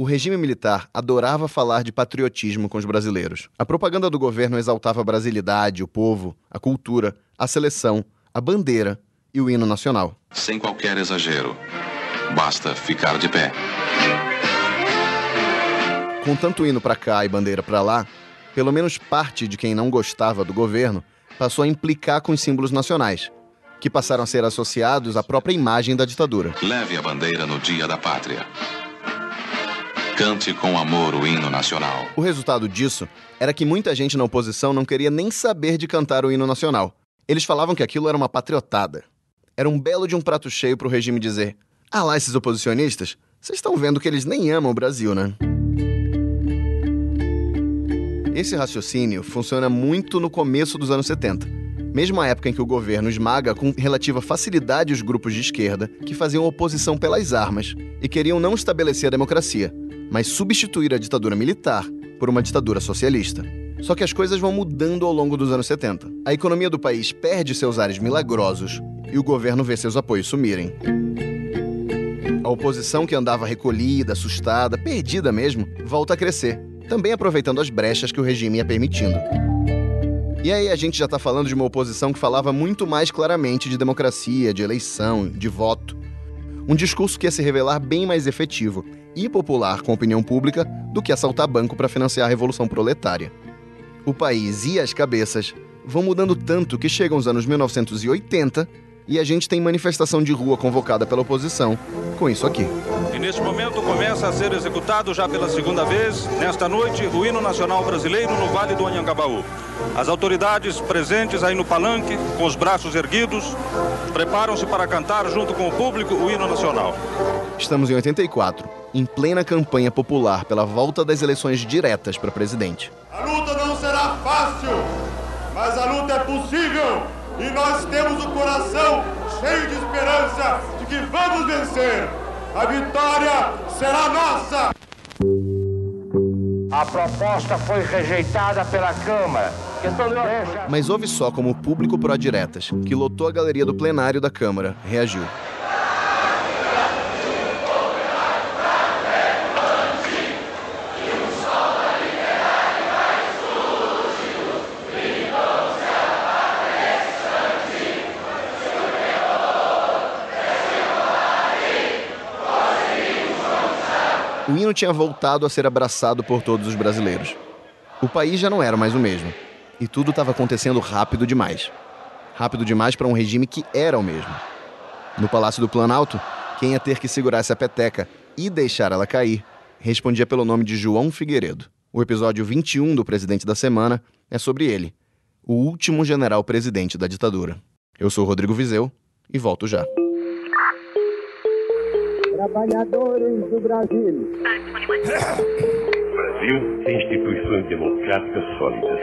O regime militar adorava falar de patriotismo com os brasileiros. A propaganda do governo exaltava a brasilidade, o povo, a cultura, a seleção, a bandeira e o hino nacional. Sem qualquer exagero, basta ficar de pé. Com tanto hino para cá e bandeira para lá, pelo menos parte de quem não gostava do governo passou a implicar com os símbolos nacionais, que passaram a ser associados à própria imagem da ditadura. Leve a bandeira no Dia da Pátria. Cante com amor o hino nacional. O resultado disso era que muita gente na oposição não queria nem saber de cantar o hino nacional. Eles falavam que aquilo era uma patriotada. Era um belo de um prato cheio para o regime dizer: Ah lá, esses oposicionistas, vocês estão vendo que eles nem amam o Brasil, né? Esse raciocínio funciona muito no começo dos anos 70, mesmo a época em que o governo esmaga com relativa facilidade os grupos de esquerda que faziam oposição pelas armas e queriam não estabelecer a democracia, mas substituir a ditadura militar por uma ditadura socialista. Só que as coisas vão mudando ao longo dos anos 70. A economia do país perde seus ares milagrosos e o governo vê seus apoios sumirem. A oposição que andava recolhida, assustada, perdida mesmo, volta a crescer, também aproveitando as brechas que o regime ia permitindo. E aí a gente já está falando de uma oposição que falava muito mais claramente de democracia, de eleição, de voto. Um discurso que ia se revelar bem mais efetivo e popular com a opinião pública do que assaltar banco para financiar a Revolução Proletária. O país e as cabeças vão mudando tanto que chegam os anos 1980 e a gente tem manifestação de rua convocada pela oposição com isso aqui. E neste momento começa a ser executado já pela segunda vez, nesta noite, o hino nacional brasileiro no Vale do Anhangabaú. As autoridades presentes aí no palanque, com os braços erguidos, preparam-se para cantar junto com o público o hino nacional. Estamos em 84, em plena campanha popular pela volta das eleições diretas para presidente. A luta não será fácil, mas a luta é possível e nós temos o coração cheio de esperança de que vamos vencer. A vitória será nossa! A proposta foi rejeitada pela Câmara. Mas houve só como o público pró-diretas, que lotou a galeria do plenário da Câmara, reagiu. O hino tinha voltado a ser abraçado por todos os brasileiros. O país já não era mais o mesmo. E tudo estava acontecendo rápido demais. Rápido demais para um regime que era o mesmo. No Palácio do Planalto, quem ia ter que segurar essa peteca e deixar ela cair respondia pelo nome de João Figueiredo. O episódio 21 do Presidente da Semana é sobre ele, o último general presidente da ditadura. Eu sou Rodrigo Vizeu e volto já. Trabalhadores do Brasil. O Brasil tem instituições democráticas sólidas.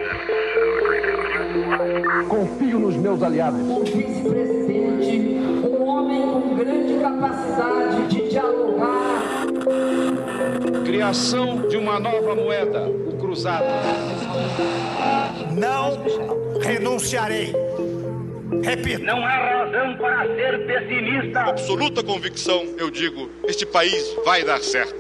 Confio nos meus aliados. O vice-presidente, um homem com grande capacidade de dialogar. Criação de uma nova moeda, o cruzado. Não renunciarei. Repito. Não há ser pessimista. Absoluta convicção, eu digo, este país vai dar certo.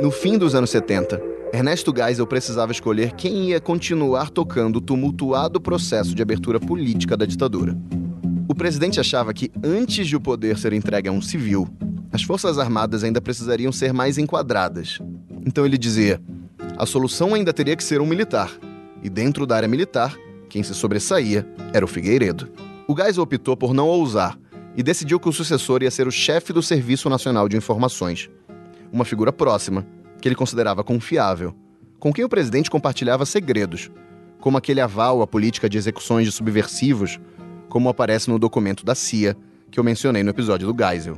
No fim dos anos 70, Ernesto Geisel precisava escolher quem ia continuar tocando o tumultuado processo de abertura política da ditadura. O presidente achava que, antes de o poder ser entregue a um civil, as Forças Armadas ainda precisariam ser mais enquadradas. Então ele dizia: a solução ainda teria que ser um militar, e dentro da área militar, quem se sobressaía era o Figueiredo. O Geisel optou por não ousar e decidiu que o sucessor ia ser o chefe do Serviço Nacional de Informações, uma figura próxima, que ele considerava confiável, com quem o presidente compartilhava segredos, como aquele aval à política de execuções de subversivos, como aparece no documento da CIA que eu mencionei no episódio do Geisel.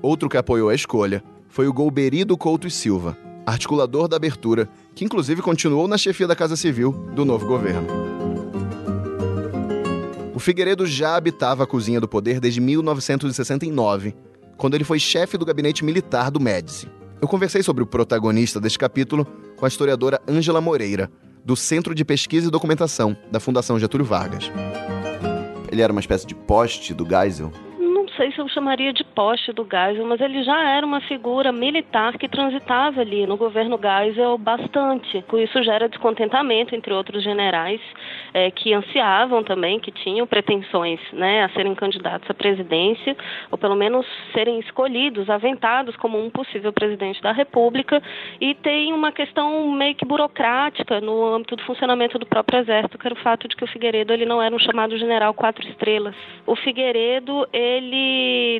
Outro que apoiou a escolha foi o Golberido Couto e Silva, articulador da abertura, que inclusive continuou na chefia da Casa Civil do novo governo. O Figueiredo já habitava a cozinha do poder desde 1969, quando ele foi chefe do gabinete militar do Médici. Eu conversei sobre o protagonista deste capítulo com a historiadora Ângela Moreira, do Centro de Pesquisa e Documentação da Fundação Getúlio Vargas. Ele era uma espécie de poste do Geisel? Sei se eu chamaria de poste do Geisel, mas ele já era uma figura militar que transitava ali no governo Geisel bastante. Com isso gera descontentamento entre outros generais é, que ansiavam também, que tinham pretensões né, a serem candidatos à presidência, ou pelo menos serem escolhidos, aventados como um possível presidente da República, e tem uma questão meio que burocrática no âmbito do funcionamento do próprio Exército, que era o fato de que o Figueiredo ele não era um chamado general quatro estrelas. O Figueiredo, ele,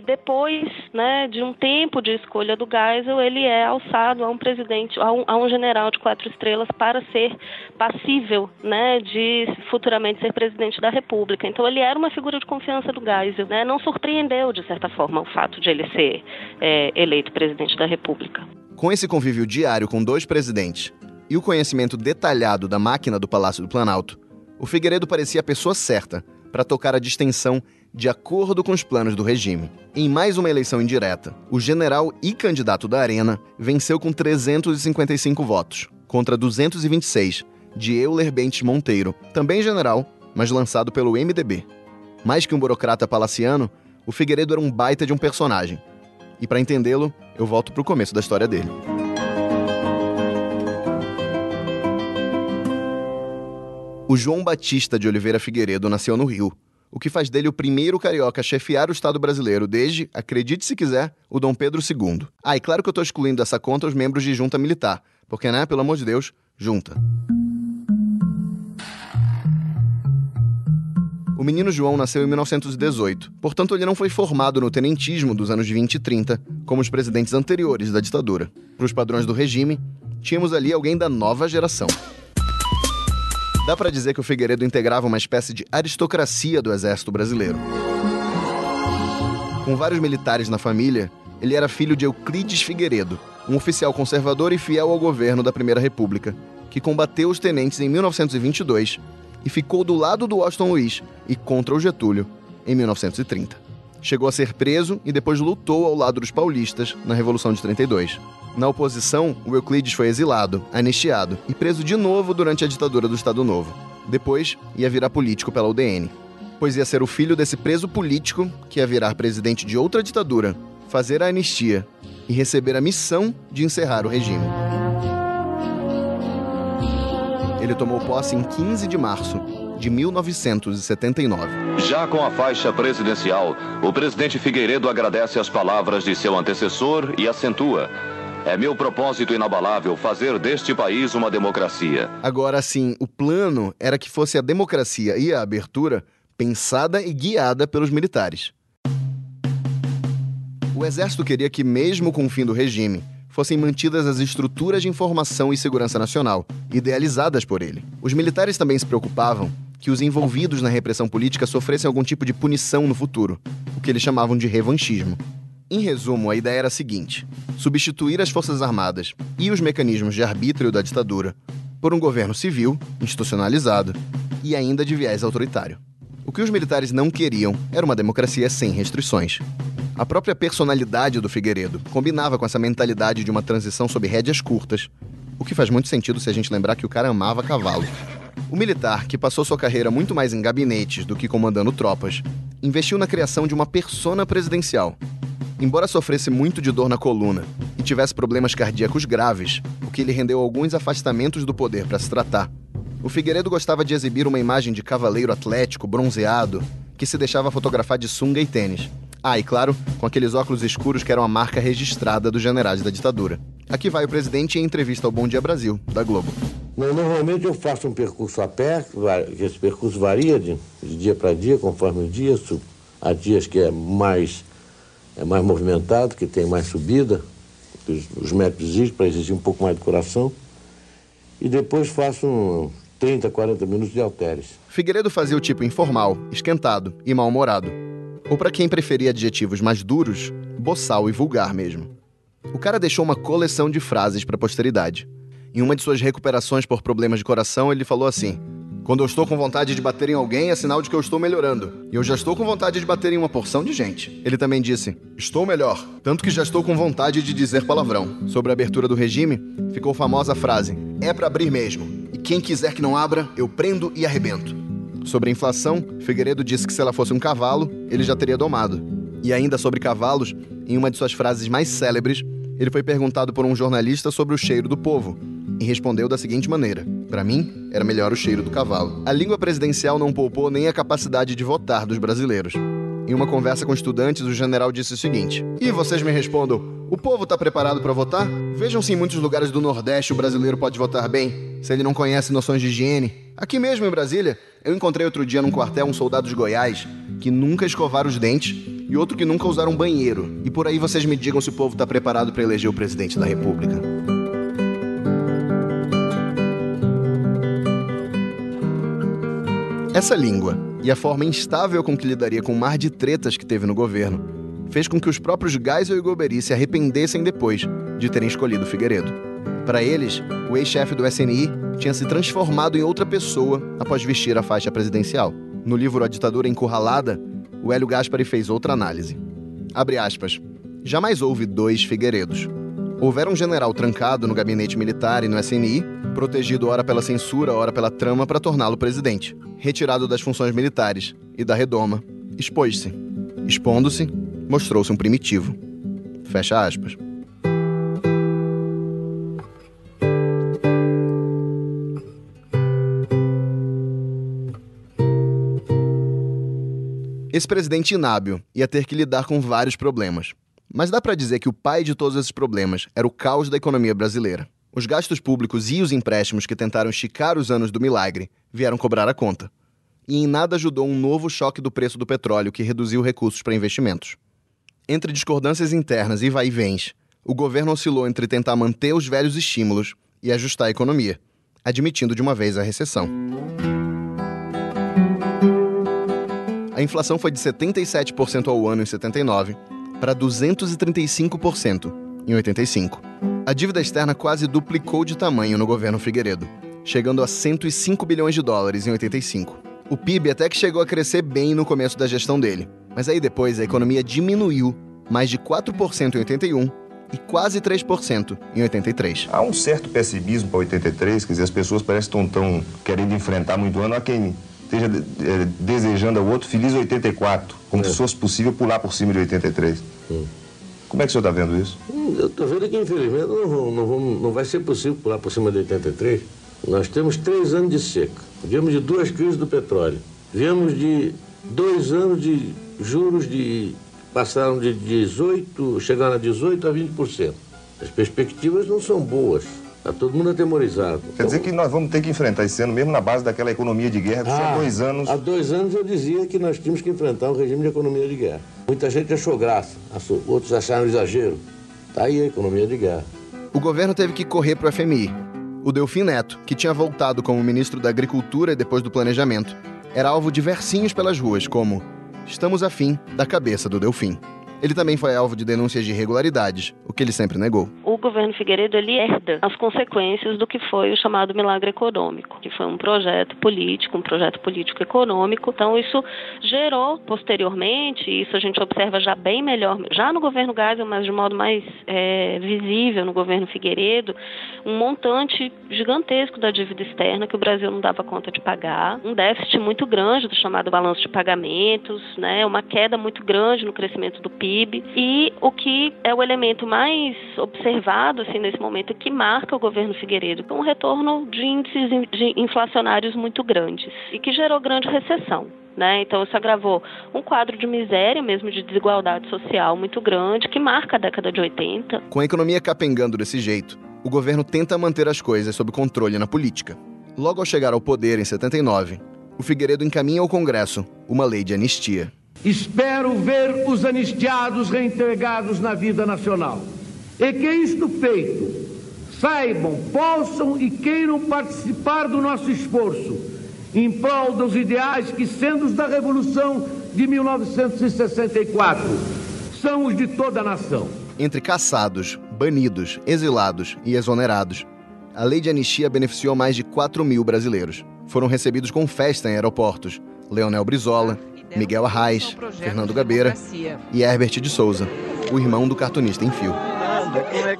depois né, de um tempo de escolha do Geisel, ele é alçado a um presidente, a um, a um general de quatro estrelas para ser passível né, de futuramente ser presidente da República. Então ele era uma figura de confiança do Geisel. Né? Não surpreendeu, de certa forma, o fato de ele ser é, eleito presidente da República. Com esse convívio diário com dois presidentes e o conhecimento detalhado da máquina do Palácio do Planalto, o Figueiredo parecia a pessoa certa para tocar a distensão de acordo com os planos do regime. Em mais uma eleição indireta, o general e candidato da Arena venceu com 355 votos, contra 226 de Euler Bentes Monteiro, também general, mas lançado pelo MDB. Mais que um burocrata palaciano, o Figueiredo era um baita de um personagem. E para entendê-lo, eu volto para o começo da história dele. O João Batista de Oliveira Figueiredo nasceu no Rio, o que faz dele o primeiro carioca a chefiar o Estado brasileiro desde, acredite se quiser, o Dom Pedro II. Ah, e claro que eu estou excluindo dessa conta os membros de junta militar, porque, né, pelo amor de Deus, junta. O menino João nasceu em 1918, portanto ele não foi formado no tenentismo dos anos 20 e 30, como os presidentes anteriores da ditadura. Para os padrões do regime, tínhamos ali alguém da nova geração. Dá para dizer que o Figueiredo integrava uma espécie de aristocracia do exército brasileiro. Com vários militares na família, ele era filho de Euclides Figueiredo, um oficial conservador e fiel ao governo da Primeira República, que combateu os tenentes em 1922 e ficou do lado do Washington Luiz e contra o Getúlio em 1930. Chegou a ser preso e depois lutou ao lado dos paulistas na Revolução de 32. Na oposição, o Euclides foi exilado, anistiado e preso de novo durante a ditadura do Estado Novo. Depois, ia virar político pela UDN. Pois ia ser o filho desse preso político que ia virar presidente de outra ditadura, fazer a anistia e receber a missão de encerrar o regime. Ele tomou posse em 15 de março de 1979. Já com a faixa presidencial, o presidente Figueiredo agradece as palavras de seu antecessor e acentua é meu propósito inabalável fazer deste país uma democracia. Agora sim, o plano era que fosse a democracia e a abertura pensada e guiada pelos militares. O exército queria que, mesmo com o fim do regime, fossem mantidas as estruturas de informação e segurança nacional, idealizadas por ele. Os militares também se preocupavam que os envolvidos na repressão política sofressem algum tipo de punição no futuro, o que eles chamavam de revanchismo. Em resumo, a ideia era a seguinte: substituir as Forças Armadas e os mecanismos de arbítrio da ditadura por um governo civil, institucionalizado e ainda de viés autoritário. O que os militares não queriam era uma democracia sem restrições. A própria personalidade do Figueiredo combinava com essa mentalidade de uma transição sob rédeas curtas, o que faz muito sentido se a gente lembrar que o cara amava cavalo. O militar, que passou sua carreira muito mais em gabinetes do que comandando tropas, investiu na criação de uma persona presidencial, Embora sofresse muito de dor na coluna e tivesse problemas cardíacos graves, o que lhe rendeu alguns afastamentos do poder para se tratar, o Figueiredo gostava de exibir uma imagem de cavaleiro atlético, bronzeado, que se deixava fotografar de sunga e tênis. Ah, e claro, com aqueles óculos escuros que eram a marca registrada dos generais da ditadura. Aqui vai o presidente em entrevista ao Bom Dia Brasil, da Globo. Normalmente eu faço um percurso a pé, que esse percurso varia de, de dia para dia, conforme o dia. Há dias que é mais é mais movimentado, que tem mais subida, os, os médicos exigem para exigir um pouco mais de coração. E depois faço um 30, 40 minutos de halteres. Figueiredo fazia o tipo informal, esquentado e mal-humorado. Ou para quem preferia adjetivos mais duros, boçal e vulgar mesmo. O cara deixou uma coleção de frases para a posteridade. Em uma de suas recuperações por problemas de coração, ele falou assim: quando eu estou com vontade de bater em alguém, é sinal de que eu estou melhorando. E eu já estou com vontade de bater em uma porção de gente. Ele também disse: Estou melhor, tanto que já estou com vontade de dizer palavrão. Sobre a abertura do regime, ficou famosa a frase: É para abrir mesmo. E quem quiser que não abra, eu prendo e arrebento. Sobre a inflação, Figueiredo disse que se ela fosse um cavalo, ele já teria domado. E ainda sobre cavalos, em uma de suas frases mais célebres, ele foi perguntado por um jornalista sobre o cheiro do povo e respondeu da seguinte maneira: Para mim, era melhor o cheiro do cavalo. A língua presidencial não poupou nem a capacidade de votar dos brasileiros. Em uma conversa com estudantes, o general disse o seguinte: E vocês me respondam: o povo está preparado para votar? Vejam se em muitos lugares do Nordeste o brasileiro pode votar bem, se ele não conhece noções de higiene. Aqui mesmo em Brasília, eu encontrei outro dia num quartel um soldado de Goiás que nunca escovaram os dentes e outro que nunca usaram banheiro. E por aí vocês me digam se o povo está preparado para eleger o presidente da República. Essa língua e a forma instável com que lidaria com o mar de tretas que teve no governo fez com que os próprios Geisel e Golbery se arrependessem depois de terem escolhido Figueiredo. Para eles, o ex-chefe do SNI tinha se transformado em outra pessoa após vestir a faixa presidencial. No livro A Ditadura Encurralada, o Hélio Gaspari fez outra análise. Abre aspas. Jamais houve dois Figueiredos. Houvera um general trancado no gabinete militar e no SNI, protegido ora pela censura, ora pela trama para torná-lo presidente retirado das funções militares e da redoma, expôs-se. Expondo-se, mostrou-se um primitivo. Fecha aspas. Esse presidente inábil ia ter que lidar com vários problemas. Mas dá para dizer que o pai de todos esses problemas era o caos da economia brasileira. Os gastos públicos e os empréstimos que tentaram esticar os anos do milagre vieram cobrar a conta. E em nada ajudou um novo choque do preço do petróleo que reduziu recursos para investimentos. Entre discordâncias internas e vai-vens, o governo oscilou entre tentar manter os velhos estímulos e ajustar a economia, admitindo de uma vez a recessão. A inflação foi de 77% ao ano em 79 para 235% em 85. A dívida externa quase duplicou de tamanho no governo Figueiredo, chegando a 105 bilhões de dólares em 85. O PIB até que chegou a crescer bem no começo da gestão dele, mas aí depois a economia diminuiu mais de 4% em 81 e quase 3% em 83. Há um certo pessimismo para 83, quer dizer, as pessoas parecem que estão querendo enfrentar muito ano. Há quem esteja é, desejando ao outro feliz 84, como é. se fosse possível pular por cima de 83. Hum. Como é que o senhor está vendo isso? Hum, eu estou vendo que, infelizmente, não, não, não vai ser possível pular por cima de 83. Nós temos três anos de seca. Viemos de duas crises do petróleo. Viemos de dois anos de juros de passaram de 18, chegaram a 18 a 20%. As perspectivas não são boas. Está todo mundo atemorizado. Quer dizer que nós vamos ter que enfrentar esse ano, mesmo na base daquela economia de guerra que ah, há dois anos. Há dois anos eu dizia que nós tínhamos que enfrentar um regime de economia de guerra. Muita gente achou graça, outros acharam exagero. Está aí a economia de guerra. O governo teve que correr para o FMI. O Delfim Neto, que tinha voltado como ministro da Agricultura depois do Planejamento, era alvo de versinhos pelas ruas, como Estamos afim da cabeça do Delfim. Ele também foi alvo de denúncias de irregularidades, o que ele sempre negou. O governo Figueiredo ele herda as consequências do que foi o chamado milagre econômico, que foi um projeto político, um projeto político econômico. Então isso gerou posteriormente, isso a gente observa já bem melhor, já no governo Geisel, mas de modo mais é, visível no governo Figueiredo, um montante gigantesco da dívida externa que o Brasil não dava conta de pagar, um déficit muito grande do chamado balanço de pagamentos, né, uma queda muito grande no crescimento do PIB PIB. E o que é o elemento mais observado assim, nesse momento que marca o governo Figueiredo, é um retorno de índices de inflacionários muito grandes e que gerou grande recessão. Né? Então isso agravou um quadro de miséria, mesmo de desigualdade social muito grande, que marca a década de 80. Com a economia capengando desse jeito, o governo tenta manter as coisas sob controle na política. Logo ao chegar ao poder em 79, o Figueiredo encaminha ao Congresso uma lei de anistia. Espero ver os anistiados reintegrados na vida nacional. E que isto feito, saibam, possam e queiram participar do nosso esforço em prol dos ideais que, sendo os da Revolução de 1964, são os de toda a nação. Entre caçados, banidos, exilados e exonerados, a lei de anistia beneficiou mais de 4 mil brasileiros. Foram recebidos com festa em aeroportos. Leonel Brizola, Miguel Arraes, Fernando Gabeira e Herbert de Souza, o irmão do cartunista em fio. é.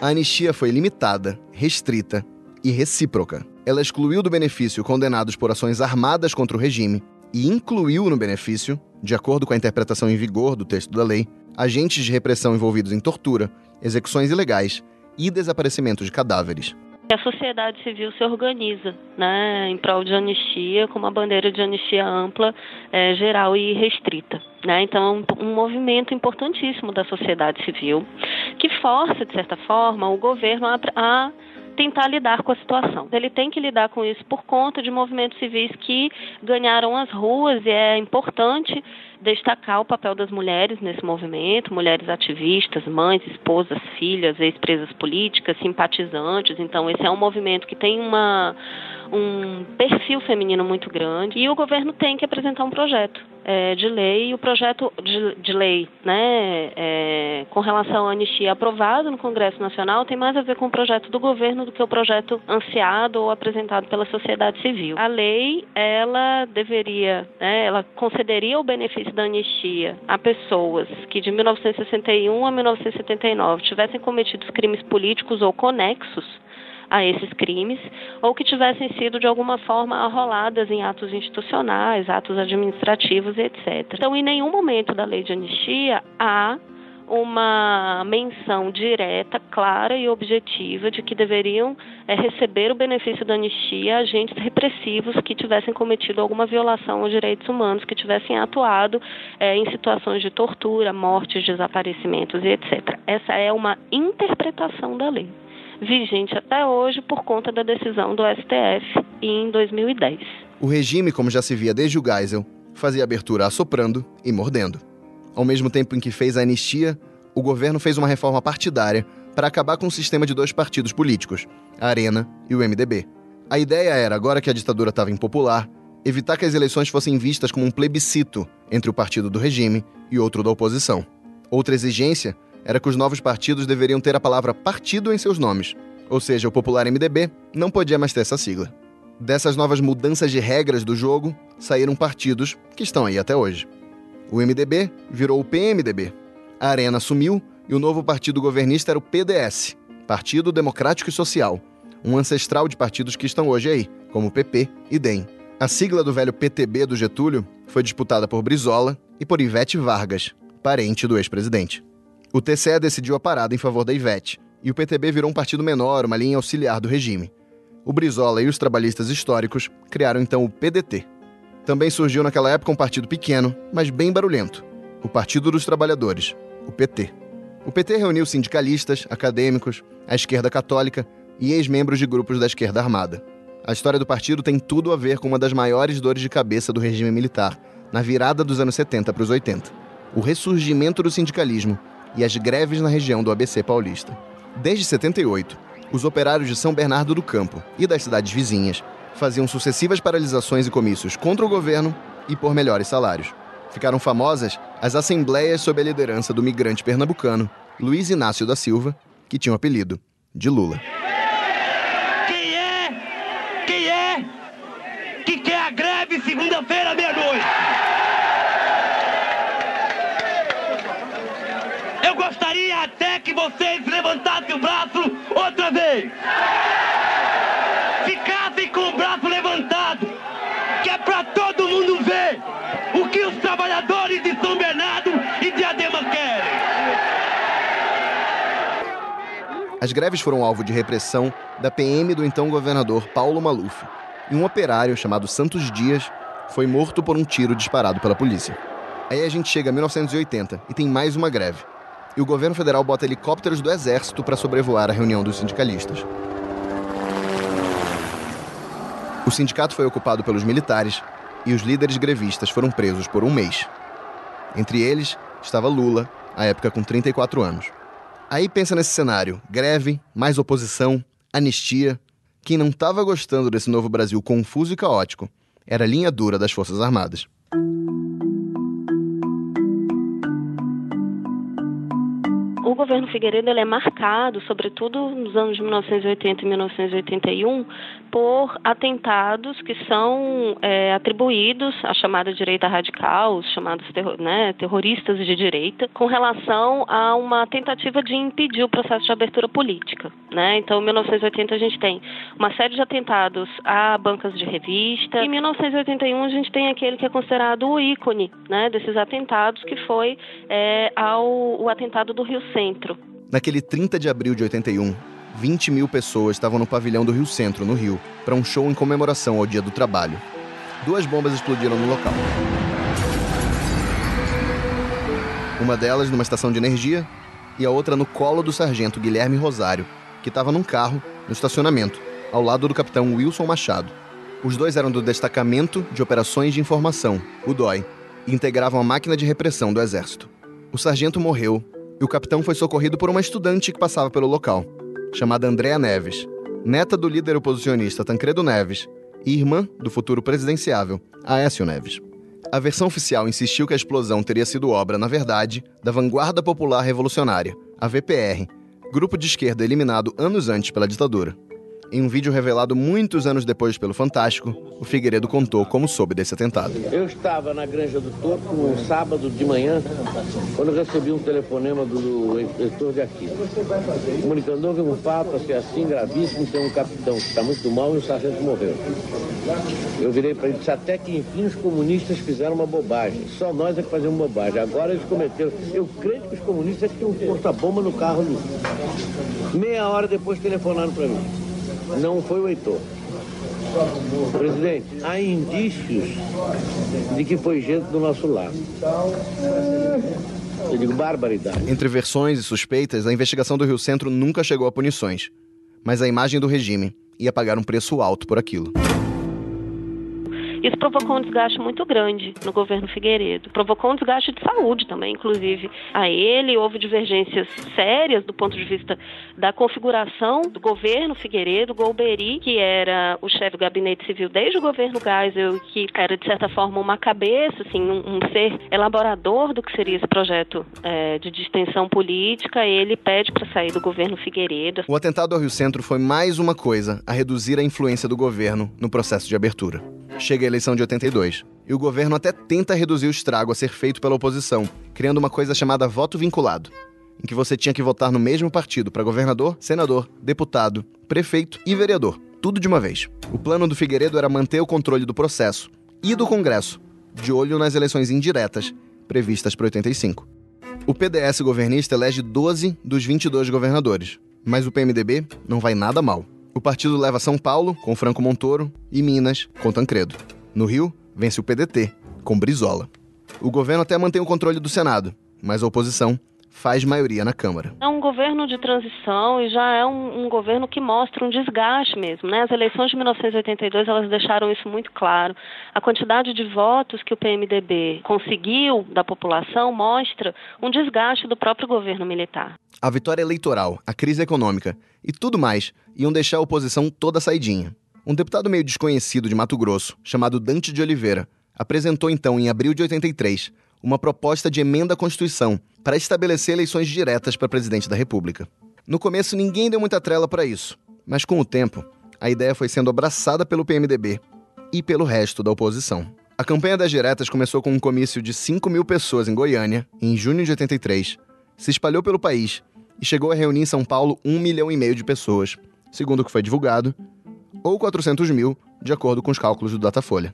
A anistia foi limitada, restrita e recíproca. Ela excluiu do benefício condenados por ações armadas contra o regime e incluiu no benefício, de acordo com a interpretação em vigor do texto da lei, agentes de repressão envolvidos em tortura, execuções ilegais e desaparecimento de cadáveres. A sociedade civil se organiza né, em prol de anistia, com uma bandeira de anistia ampla, é, geral e restrita. Né? Então, é um, um movimento importantíssimo da sociedade civil que força, de certa forma, o governo a, a tentar lidar com a situação. Ele tem que lidar com isso por conta de movimentos civis que ganharam as ruas e é importante destacar o papel das mulheres nesse movimento, mulheres ativistas, mães, esposas, filhas, ex-presas políticas, simpatizantes. Então, esse é um movimento que tem uma, um perfil feminino muito grande e o governo tem que apresentar um projeto é, de lei. E o projeto de, de lei né, é, com relação à anistia aprovado no Congresso Nacional tem mais a ver com o projeto do governo do que o projeto ansiado ou apresentado pela sociedade civil. A lei, ela deveria, né, ela concederia o benefício da anistia a pessoas que de 1961 a 1979 tivessem cometido crimes políticos ou conexos a esses crimes, ou que tivessem sido de alguma forma arroladas em atos institucionais, atos administrativos, etc. Então, em nenhum momento da lei de anistia há uma menção direta, clara e objetiva de que deveriam é, receber o benefício da anistia agentes repressivos que tivessem cometido alguma violação aos direitos humanos, que tivessem atuado é, em situações de tortura, mortes, desaparecimentos e etc. Essa é uma interpretação da lei, vigente até hoje por conta da decisão do STF em 2010. O regime, como já se via desde o Geisel, fazia abertura assoprando e mordendo. Ao mesmo tempo em que fez a anistia, o governo fez uma reforma partidária para acabar com o sistema de dois partidos políticos, a Arena e o MDB. A ideia era, agora que a ditadura estava impopular, evitar que as eleições fossem vistas como um plebiscito entre o partido do regime e outro da oposição. Outra exigência era que os novos partidos deveriam ter a palavra partido em seus nomes, ou seja, o popular MDB não podia mais ter essa sigla. Dessas novas mudanças de regras do jogo, saíram partidos que estão aí até hoje. O MDB virou o PMDB. A Arena sumiu e o novo partido governista era o PDS, Partido Democrático e Social, um ancestral de partidos que estão hoje aí, como o PP e DEM. A sigla do velho PTB do Getúlio foi disputada por Brizola e por Ivete Vargas, parente do ex-presidente. O TCE decidiu a parada em favor da Ivete, e o PTB virou um partido menor, uma linha auxiliar do regime. O Brizola e os trabalhistas históricos criaram então o PDT, também surgiu naquela época um partido pequeno, mas bem barulhento, o Partido dos Trabalhadores, o PT. O PT reuniu sindicalistas, acadêmicos, a esquerda católica e ex-membros de grupos da esquerda armada. A história do partido tem tudo a ver com uma das maiores dores de cabeça do regime militar, na virada dos anos 70 para os 80, o ressurgimento do sindicalismo e as greves na região do ABC paulista. Desde 78, os operários de São Bernardo do Campo e das cidades vizinhas faziam sucessivas paralisações e comícios contra o governo e por melhores salários. Ficaram famosas as assembleias sob a liderança do migrante pernambucano Luiz Inácio da Silva, que tinha o apelido de Lula. Quem é? Quem é? Que quer a greve segunda-feira meia-noite? Eu gostaria até que vocês levantassem o braço outra vez ficassem com o braço levantado, que é para todo mundo ver o que os trabalhadores de São Bernardo e Diadema querem. As greves foram alvo de repressão da PM do então governador Paulo Maluf, e um operário chamado Santos Dias foi morto por um tiro disparado pela polícia. Aí a gente chega a 1980 e tem mais uma greve. E o governo federal bota helicópteros do exército para sobrevoar a reunião dos sindicalistas. O sindicato foi ocupado pelos militares e os líderes grevistas foram presos por um mês. Entre eles estava Lula, à época com 34 anos. Aí pensa nesse cenário: greve, mais oposição, anistia. Quem não estava gostando desse novo Brasil confuso e caótico era a linha dura das Forças Armadas. Governo Figueiredo ele é marcado, sobretudo nos anos de 1980 e 1981, por atentados que são é, atribuídos à chamada direita radical, os chamados terror, né, terroristas de direita, com relação a uma tentativa de impedir o processo de abertura política. Né? Então, em 1980 a gente tem uma série de atentados a bancas de revista. Em 1981 a gente tem aquele que é considerado o ícone né, desses atentados, que foi é, ao o atentado do Rio Centro. Naquele 30 de abril de 81, 20 mil pessoas estavam no pavilhão do Rio Centro, no Rio, para um show em comemoração ao Dia do Trabalho. Duas bombas explodiram no local. Uma delas numa estação de energia e a outra no colo do sargento Guilherme Rosário, que estava num carro no estacionamento, ao lado do capitão Wilson Machado. Os dois eram do Destacamento de Operações de Informação, o DOI, e integravam a máquina de repressão do Exército. O sargento morreu e o capitão foi socorrido por uma estudante que passava pelo local, chamada Andréa Neves, neta do líder oposicionista Tancredo Neves e irmã do futuro presidenciável, Aécio Neves. A versão oficial insistiu que a explosão teria sido obra, na verdade, da Vanguarda Popular Revolucionária, a VPR, grupo de esquerda eliminado anos antes pela ditadura. Em um vídeo revelado muitos anos depois pelo Fantástico, o Figueiredo contou como soube desse atentado. Eu estava na Granja do Topo um sábado de manhã, quando recebi um telefonema do inspetor de aqui. Comunicando, houve um fato assim, assim gravíssimo, tem um capitão que está muito mal e o sargento morreu. Eu virei para ele disse, até que enfim os comunistas fizeram uma bobagem. Só nós é que fazemos bobagem. Agora eles cometeram. Eu creio que os comunistas tinham um porta-bomba no carro. Meia hora depois telefonaram para mim. Não foi o Heitor. Presidente, há indícios de que foi gente do nosso lado. Eu digo barbaridade. Entre versões e suspeitas, a investigação do Rio Centro nunca chegou a punições. Mas a imagem do regime ia pagar um preço alto por aquilo. Isso provocou um desgaste muito grande no governo Figueiredo. Provocou um desgaste de saúde também, inclusive a ele. Houve divergências sérias do ponto de vista da configuração do governo Figueiredo. Golbery, que era o chefe do gabinete civil desde o governo Geisel, que era de certa forma uma cabeça, assim, um, um ser elaborador do que seria esse projeto é, de distensão política, ele pede para sair do governo Figueiredo. O atentado ao Rio Centro foi mais uma coisa a reduzir a influência do governo no processo de abertura. Chega eleição de 82. E o governo até tenta reduzir o estrago a ser feito pela oposição, criando uma coisa chamada voto vinculado, em que você tinha que votar no mesmo partido para governador, senador, deputado, prefeito e vereador, tudo de uma vez. O plano do Figueiredo era manter o controle do processo e do Congresso, de olho nas eleições indiretas previstas para 85. O PDS governista elege 12 dos 22 governadores, mas o PMDB não vai nada mal. O partido leva São Paulo, com Franco Montoro, e Minas, com Tancredo. No Rio, vence o PDT, com Brizola. O governo até mantém o controle do Senado, mas a oposição faz maioria na Câmara. É um governo de transição e já é um, um, governo que mostra um desgaste mesmo. Né? As eleições de 1982 elas deixaram isso muito claro. A quantidade de votos que o PMDB conseguiu da população mostra um desgaste do próprio governo militar. A vitória eleitoral, a crise econômica e tudo mais iam deixar a oposição toda saidinha. Um deputado meio desconhecido de Mato Grosso, chamado Dante de Oliveira, apresentou então, em abril de 83, uma proposta de emenda à Constituição para estabelecer eleições diretas para presidente da República. No começo, ninguém deu muita trela para isso, mas com o tempo, a ideia foi sendo abraçada pelo PMDB e pelo resto da oposição. A campanha das diretas começou com um comício de 5 mil pessoas em Goiânia, em junho de 83, se espalhou pelo país e chegou a reunir em São Paulo um milhão e meio de pessoas, segundo o que foi divulgado, ou 400 mil, de acordo com os cálculos do Datafolha.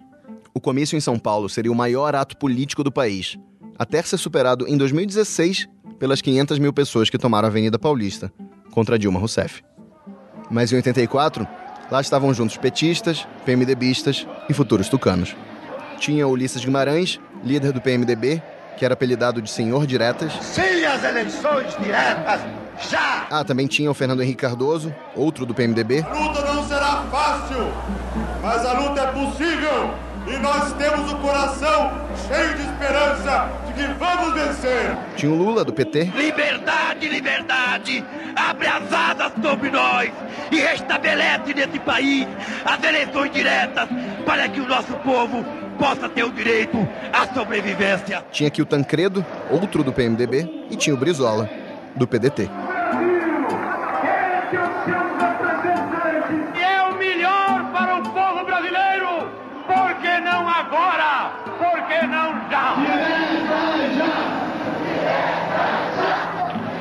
O comício em São Paulo seria o maior ato político do país, até ser superado em 2016 pelas 500 mil pessoas que tomaram a Avenida Paulista contra Dilma Rousseff. Mas em 84, lá estavam juntos petistas, PMDBistas e futuros tucanos. Tinha Ulisses Guimarães, líder do PMDB, que era apelidado de Senhor Diretas. Sim, as eleições diretas, já! Ah, também tinha o Fernando Henrique Cardoso, outro do PMDB. Luta fácil, mas a luta é possível e nós temos o coração cheio de esperança de que vamos vencer. Tinha o Lula do PT. Liberdade, liberdade, abre as asas sobre nós e restabelece nesse país as eleições diretas para que o nosso povo possa ter o direito à sobrevivência. Tinha aqui o Tancredo, outro do PMDB, e tinha o Brizola, do PDT.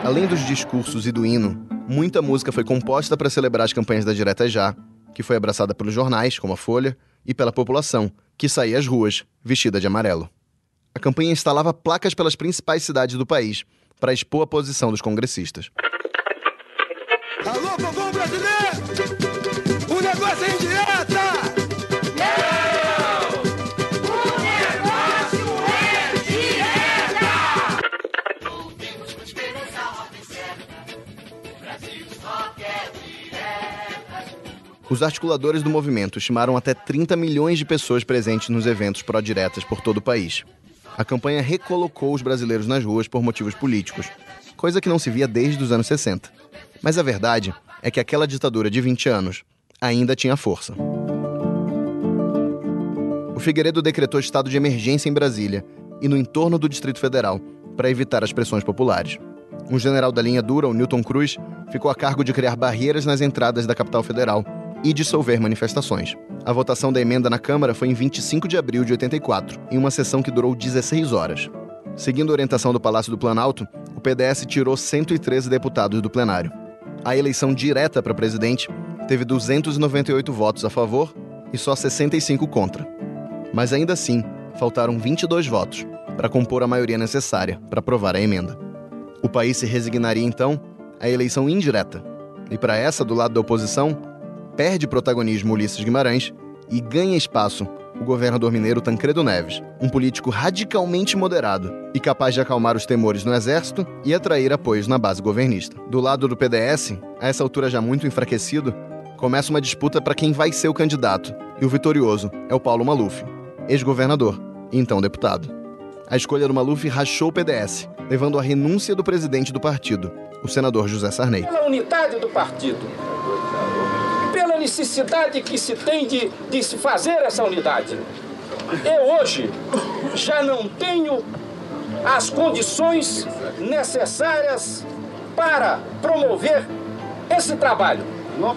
Além dos discursos e do hino, muita música foi composta para celebrar as campanhas da Direta Já, que foi abraçada pelos jornais, como a Folha, e pela população, que saía às ruas, vestida de amarelo. A campanha instalava placas pelas principais cidades do país para expor a posição dos congressistas. Alô, povo brasileiro! O negócio é! Os articuladores do movimento estimaram até 30 milhões de pessoas presentes nos eventos pró-diretas por todo o país. A campanha recolocou os brasileiros nas ruas por motivos políticos, coisa que não se via desde os anos 60. Mas a verdade é que aquela ditadura de 20 anos ainda tinha força. O Figueiredo decretou estado de emergência em Brasília e no entorno do Distrito Federal para evitar as pressões populares. Um general da linha dura, o Newton Cruz, ficou a cargo de criar barreiras nas entradas da capital federal e dissolver manifestações. A votação da emenda na Câmara foi em 25 de abril de 84, em uma sessão que durou 16 horas. Seguindo a orientação do Palácio do Planalto, o PDS tirou 113 deputados do plenário. A eleição direta para presidente teve 298 votos a favor e só 65 contra. Mas ainda assim, faltaram 22 votos para compor a maioria necessária para aprovar a emenda. O país se resignaria então à eleição indireta. E para essa, do lado da oposição, perde protagonismo Ulisses Guimarães e ganha espaço o governador mineiro Tancredo Neves, um político radicalmente moderado e capaz de acalmar os temores no exército e atrair apoios na base governista. Do lado do PDS, a essa altura já muito enfraquecido, começa uma disputa para quem vai ser o candidato, e o vitorioso é o Paulo Maluf, ex-governador e então deputado. A escolha do Maluf rachou o PDS, levando à renúncia do presidente do partido, o senador José Sarney. Pela unidade do partido, necessidade que se tem de, de se fazer essa unidade. Eu hoje já não tenho as condições necessárias para promover esse trabalho.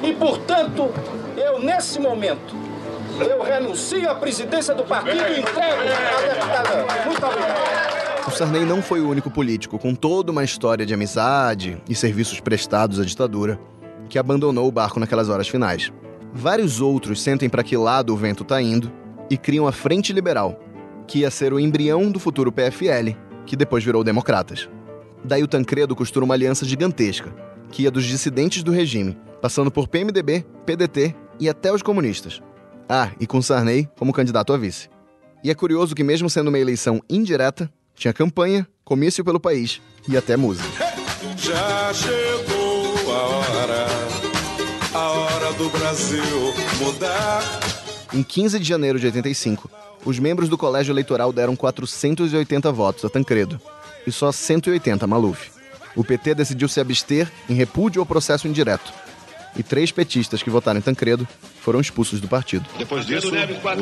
E, portanto, eu, nesse momento, eu renuncio à presidência do partido e entrego a deputada. Muito obrigado. O Sarney não foi o único político com toda uma história de amizade e serviços prestados à ditadura que abandonou o barco naquelas horas finais. Vários outros sentem para que lado o vento está indo e criam a Frente Liberal, que ia ser o embrião do futuro PFL, que depois virou Democratas. Daí o Tancredo costura uma aliança gigantesca, que ia dos dissidentes do regime, passando por PMDB, PDT e até os comunistas. Ah, e com Sarney como candidato a vice. E é curioso que, mesmo sendo uma eleição indireta, tinha campanha, comício pelo país e até música. Já chegou hora, a hora do Brasil mudar. Em 15 de janeiro de 85, os membros do colégio eleitoral deram 480 votos a Tancredo e só 180 a Maluf. O PT decidiu se abster em repúdio ao processo indireto. E três petistas que votaram em Tancredo foram expulsos do partido. Depois disso,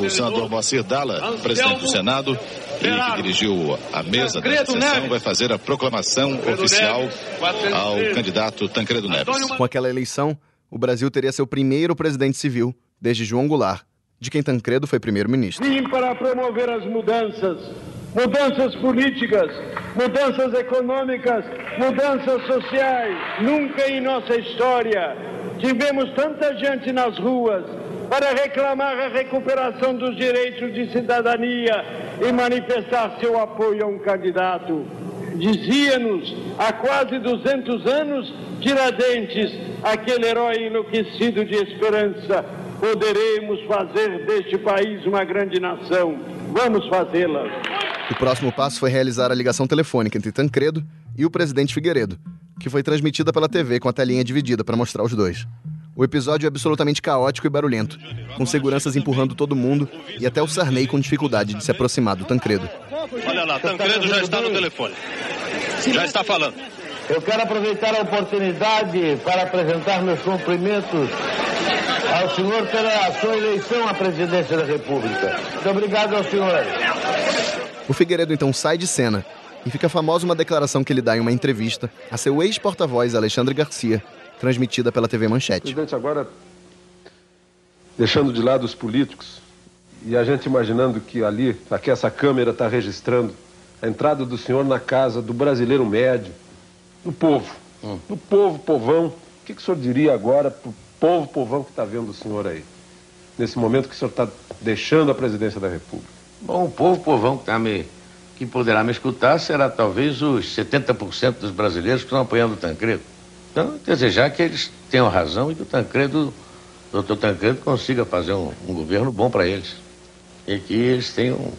o senador Moacir Dalla, presidente do Senado e que dirigiu a mesa da sessão, vai fazer a proclamação oficial ao candidato Tancredo Neves. Com aquela eleição, o Brasil teria seu primeiro presidente civil desde João Goulart, de quem Tancredo foi primeiro-ministro. Vim para promover as mudanças, mudanças políticas, mudanças econômicas, mudanças sociais. Nunca em nossa história tivemos tanta gente nas ruas para reclamar a recuperação dos direitos de cidadania e manifestar seu apoio a um candidato. Dizia-nos há quase 200 anos Tiradentes, aquele herói enlouquecido de esperança, poderemos fazer deste país uma grande nação. Vamos fazê-la. O próximo passo foi realizar a ligação telefônica entre Tancredo e o presidente Figueiredo, que foi transmitida pela TV com a telinha dividida para mostrar os dois. O episódio é absolutamente caótico e barulhento, com seguranças empurrando todo mundo e até o Sarney com dificuldade de se aproximar do Tancredo. Olha lá, Tancredo já está no telefone. Já está falando. Eu quero aproveitar a oportunidade para apresentar meus cumprimentos ao senhor pela sua eleição à presidência da República. Muito obrigado ao senhor. O Figueiredo então sai de cena E fica famosa uma declaração que ele dá em uma entrevista a seu ex-porta-voz Alexandre Garcia, transmitida pela TV Manchete. Presidente, agora, deixando de lado os políticos e a gente imaginando que ali, aqui essa câmera está registrando a entrada do senhor na casa do brasileiro médio, do povo, hum. do povo, povão. O que, que o senhor diria agora para o povo, povão que está vendo o senhor aí? Nesse momento que o senhor está deixando a presidência da República. Bom, o povo, povão que, tá me, que poderá me escutar será talvez os 70% dos brasileiros que estão apoiando o Tancredo. Então, desejar que eles tenham razão e que o Tancredo, o doutor Tancredo, consiga fazer um, um governo bom para eles. E que eles tenham,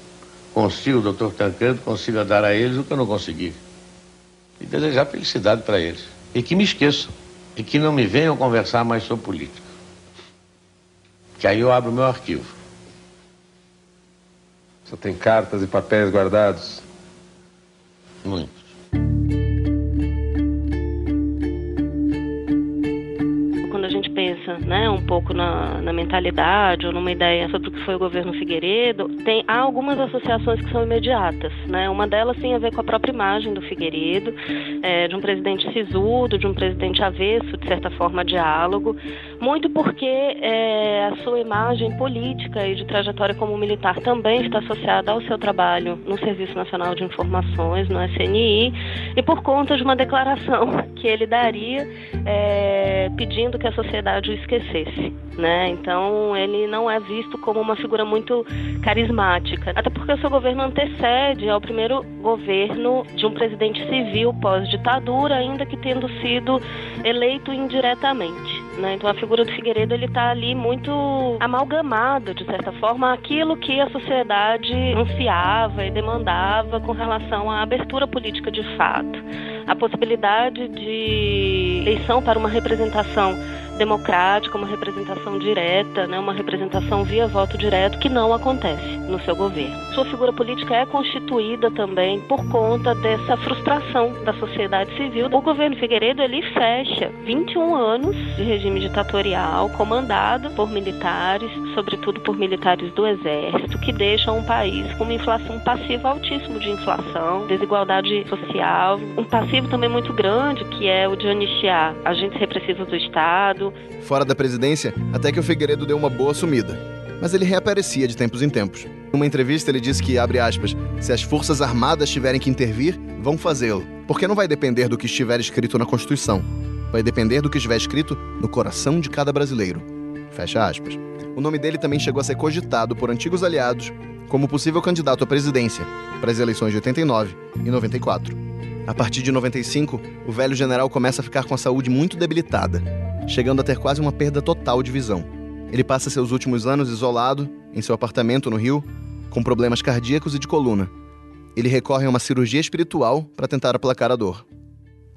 consiga, o doutor Tancredo consiga dar a eles o que eu não consegui. E desejar felicidade para eles. E que me esqueçam. E que não me venham conversar mais sobre política. Que aí eu abro meu arquivo. Você tem cartas e papéis guardados? Muito. Né, um pouco na, na, mentalidade ou numa ideia sobre o que foi o governo Figueiredo, tem, há algumas associações que são imediatas. Né? Uma delas tem a ver com a própria imagem do Figueiredo, é, de um presidente sisudo, de um presidente avesso, de certa forma, diálogo, muito porque é, a sua imagem política e de trajetória como militar também está associada ao seu trabalho no Serviço Nacional de Informações, no SNI, e por conta de uma declaração que ele daria é, pedindo que a sociedade esquecesse, né? Então ele não é visto como uma figura muito carismática, até porque o seu governo antecede ao primeiro governo de um presidente civil pós-ditadura, ainda que tendo sido eleito indiretamente. Né? Então a figura do Figueiredo ele está ali muito amalgamado de certa forma aquilo que a sociedade ansiava e demandava com relação à abertura política de fato, a possibilidade de eleição para uma representação democrática, uma representação direta, né, uma representação via voto direto que não acontece no seu governo. Sua figura política é constituída também por conta dessa frustração da sociedade civil. O governo Figueiredo ele fecha 21 anos de regime ditatorial comandado por militares, sobretudo por militares do exército, que deixam um país com uma inflação, passivo altíssimo de inflação, desigualdade social, um passivo também muito grande que é o de anistiar agentes repressivos do Estado, Fora da presidência, até que o Figueiredo deu uma boa sumida. Mas ele reaparecia de tempos em tempos. Numa entrevista, ele disse que, abre aspas, se as Forças Armadas tiverem que intervir, vão fazê-lo. Porque não vai depender do que estiver escrito na Constituição. Vai depender do que estiver escrito no coração de cada brasileiro. Fecha aspas. O nome dele também chegou a ser cogitado por antigos aliados como possível candidato à presidência para as eleições de 89 e 94. A partir de 95, o velho general começa a ficar com a saúde muito debilitada chegando a ter quase uma perda total de visão. Ele passa seus últimos anos isolado, em seu apartamento no Rio, com problemas cardíacos e de coluna. Ele recorre a uma cirurgia espiritual para tentar aplacar a dor.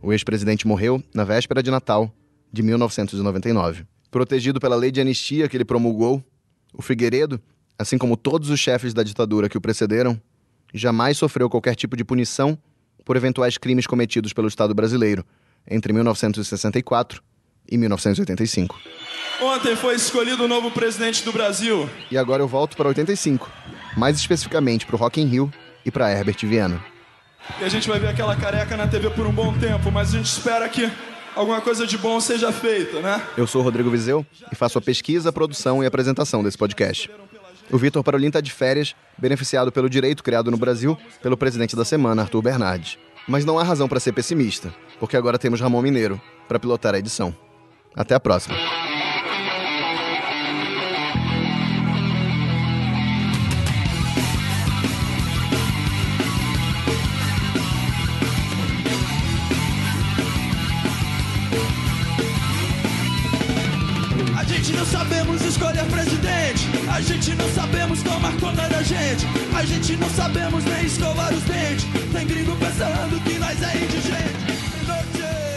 O ex-presidente morreu na véspera de Natal de 1999. Protegido pela lei de anistia que ele promulgou, o Figueiredo, assim como todos os chefes da ditadura que o precederam, jamais sofreu qualquer tipo de punição por eventuais crimes cometidos pelo Estado brasileiro entre 1964 em 1985. Ontem foi escolhido o novo presidente do Brasil. E agora eu volto para 85, mais especificamente para o Rock in Rio e para Herbert Viana. E a gente vai ver aquela careca na TV por um bom tempo, mas a gente espera que alguma coisa de bom seja feita, né? Eu sou o Rodrigo Vizeu e faço a pesquisa, a produção e a apresentação desse podcast. O Vitor Parolin está de férias, beneficiado pelo direito criado no Brasil pelo presidente da semana, Arthur Bernardes. Mas não há razão para ser pessimista, porque agora temos Ramon Mineiro para pilotar a edição. Até a próxima. sabemos escolher presidente. A gente não sabemos tomar conta da gente. A gente não sabemos nem escovar os dentes. Tem gringo pensando que nós é indigente.